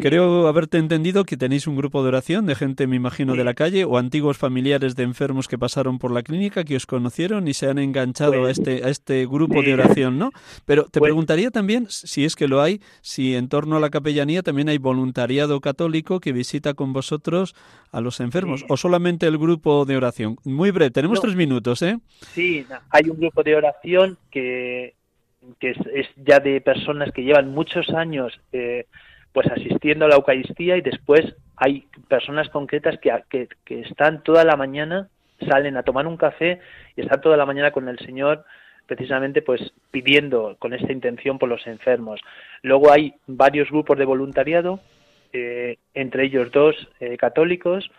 Creo haberte entendido que tenéis un grupo de oración de gente, me imagino, de la calle o antiguos familiares de enfermos que pasaron por la clínica, que os conocieron y se han enganchado a pues este a este grupo de oración, ¿no? Pero te pues preguntaría también, si es que lo hay, si en torno a la capellanía también hay voluntariado católico que visita con vosotros a los enfermos, o solamente el grupo de oración. Muy breve, tenemos tres minutos, ¿eh? Sí, hay un grupo de oración que, que es, ya de personas que llevan muchos años. Eh, pues asistiendo a la Eucaristía y después hay personas concretas que, que, están toda la mañana, salen a tomar un café y están toda la mañana con el Señor precisamente pues pidiendo con esta intención por los enfermos. Luego hay varios grupos de voluntariado, eh, entre ellos dos eh, católicos,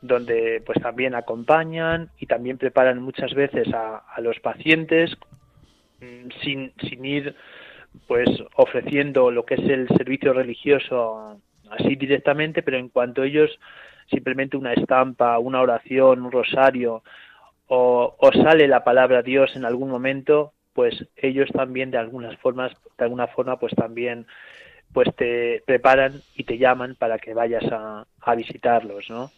donde pues también acompañan y también preparan muchas veces a, a los pacientes mm, sin, sin ir pues ofreciendo lo que es el servicio religioso así directamente, pero en cuanto ellos simplemente una estampa, una oración, un rosario o, sale la palabra Dios en algún momento, pues ellos también de algunas formas, de alguna forma, pues también pues te preparan y te llaman para que vayas a visitarlos, ¿no?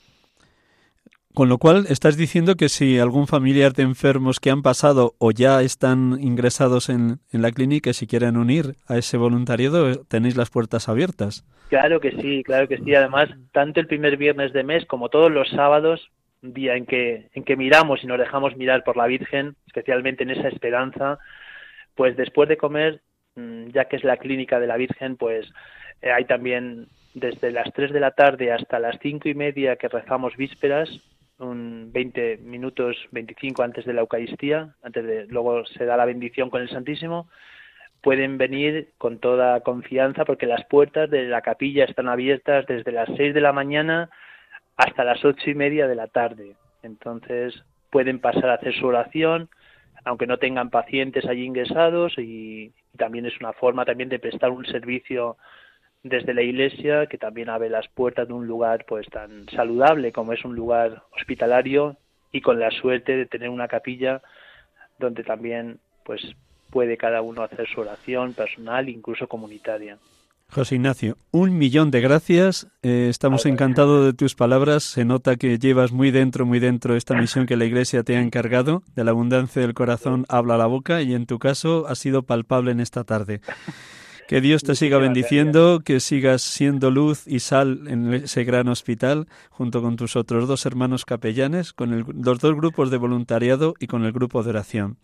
Con lo cual, estás diciendo que si algún familiar de enfermos que han pasado o ya están ingresados en, la clínica, si quieren unir a ese voluntariado, tenéis las puertas abiertas. Claro que sí, claro que sí. Además, tanto el primer viernes de mes como todos los sábados, día en que, en que miramos y nos dejamos mirar por la Virgen, especialmente en esa esperanza, pues después de comer, mm, ya que es la clínica de la Virgen, pues eh, hay también desde las 3 de la tarde hasta las cinco y media que rezamos vísperas, un 20 minutos, 25 antes de la Eucaristía, antes de luego se da la bendición con el Santísimo, pueden venir con toda confianza porque las puertas de la capilla están abiertas desde las 6 de la mañana hasta las ocho y media de la tarde. Entonces pueden pasar a hacer su oración, aunque no tengan pacientes allí ingresados y también es una forma también de prestar un servicio desde la iglesia que también abre las puertas de un lugar pues tan saludable como es un lugar hospitalario y con la suerte de tener una capilla donde también pues puede cada uno hacer su oración personal incluso comunitaria. José Ignacio, un millón de gracias. Eh, estamos encantados de tus palabras. Se nota que llevas muy dentro, muy dentro esta misión que la Iglesia te ha encargado. De la abundancia del corazón habla la boca y en tu caso ha sido palpable en esta tarde. Que Dios te siga bendiciendo, que sigas siendo luz y sal en ese gran hospital, junto con tus otros dos hermanos capellanes, con los dos grupos de voluntariado y con el grupo de oración.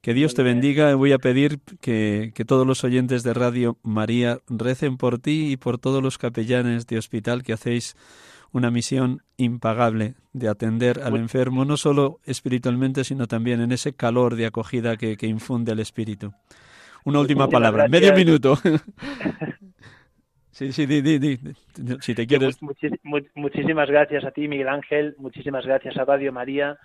Que Dios te bendiga. Voy a pedir que, que, todos los oyentes de Radio María recen por ti y por todos los capellanes de hospital que hacéis una misión impagable de atender al enfermo, no solo espiritualmente, sino también en ese calor de acogida que, que infunde el Espíritu. Una última palabra, medio minuto. sí, sí, di, di, di, si te quieres. muchísimas gracias a ti, Miguel Ángel, muchísimas gracias a Radio María,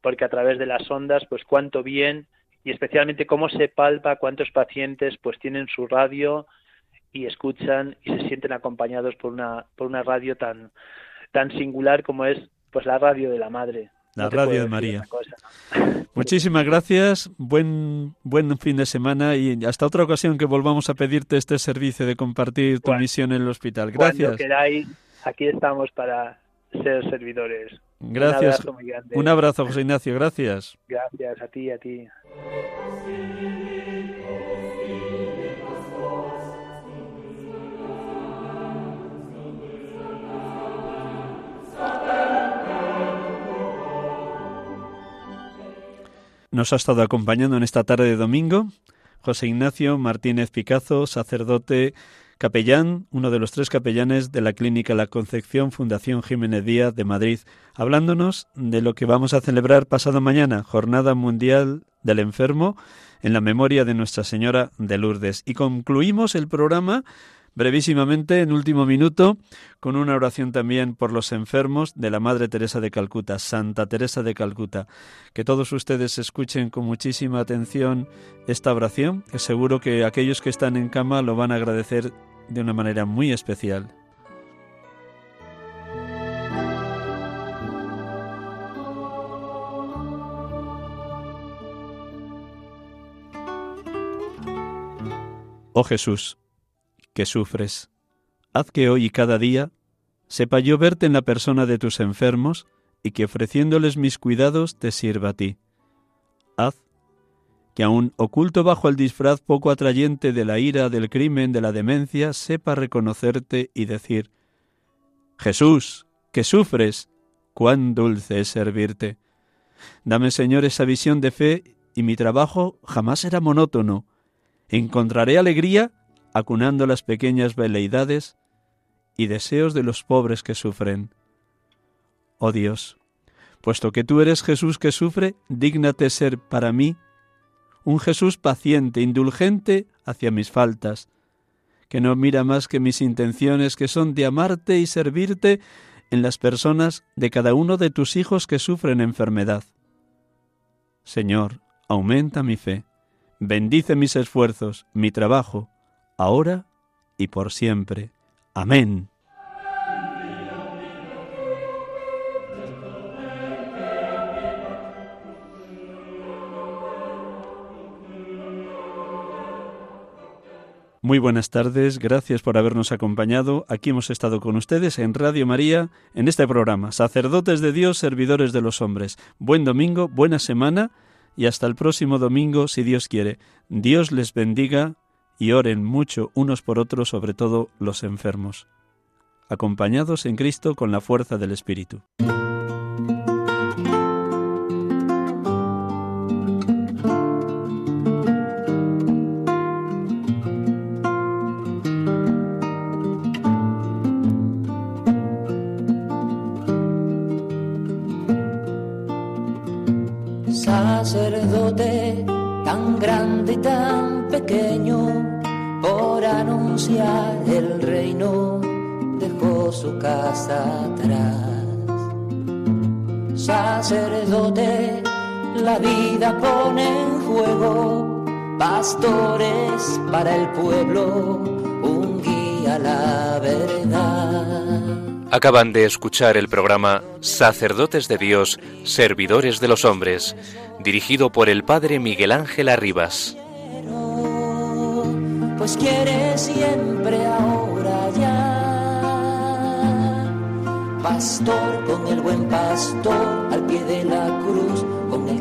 porque a través de las ondas, pues cuánto bien y especialmente cómo se palpa cuántos pacientes pues tienen su radio y escuchan y se sienten acompañados por una por una radio tan tan singular como es pues la radio de la madre la radio de María. Muchísimas gracias, buen, buen fin de semana y hasta otra ocasión que volvamos a pedirte este servicio de compartir tu misión en el hospital. Gracias. Cuando queráis, aquí estamos para ser servidores. Gracias. Un abrazo, Un abrazo José Ignacio. Gracias. Gracias a ti, a ti. Nos ha estado acompañando en esta tarde de domingo José Ignacio Martínez Picazo, sacerdote capellán, uno de los tres capellanes de la Clínica La Concepción Fundación Jiménez Díaz de Madrid, hablándonos de lo que vamos a celebrar pasado mañana, Jornada Mundial del Enfermo, en la memoria de Nuestra Señora de Lourdes. Y concluimos el programa brevísimamente, en último minuto, con una oración también por los enfermos de la Madre Teresa de Calcuta, Santa Teresa de Calcuta. Que todos ustedes escuchen con muchísima atención esta oración, que seguro que aquellos que están en cama lo van a agradecer de una manera muy especial. Oh Jesús, que sufres. Haz que hoy y cada día sepa yo verte en la persona de tus enfermos y que ofreciéndoles mis cuidados te sirva a ti. Haz que aun oculto bajo el disfraz poco atrayente de la ira, del crimen, de la demencia, sepa reconocerte y decir, Jesús, que sufres, cuán dulce es servirte. Dame, Señor, esa visión de fe y mi trabajo jamás será monótono. Encontraré alegría acunando las pequeñas veleidades y deseos de los pobres que sufren. Oh Dios, puesto que tú eres Jesús que sufre, dígnate ser para mí un Jesús paciente, indulgente hacia mis faltas, que no mira más que mis intenciones, que son de amarte y servirte en las personas de cada uno de tus hijos que sufren enfermedad. Señor, aumenta mi fe, bendice mis esfuerzos, mi trabajo, ahora y por siempre. Amén. Muy buenas tardes, gracias por habernos acompañado. Aquí hemos estado con ustedes en Radio María, en este programa, Sacerdotes de Dios, Servidores de los Hombres. Buen domingo, buena semana y hasta el próximo domingo, si Dios quiere. Dios les bendiga y oren mucho unos por otros, sobre todo los enfermos, acompañados en Cristo con la fuerza del Espíritu. Vida pone en juego, pastores para el pueblo, un guía a la verdad. Acaban de escuchar el programa Sacerdotes de Dios, Servidores de los Hombres, dirigido por el Padre Miguel Ángel Arribas pues quiere siempre ahora ya. Pastor con el buen pastor al pie de la cruz,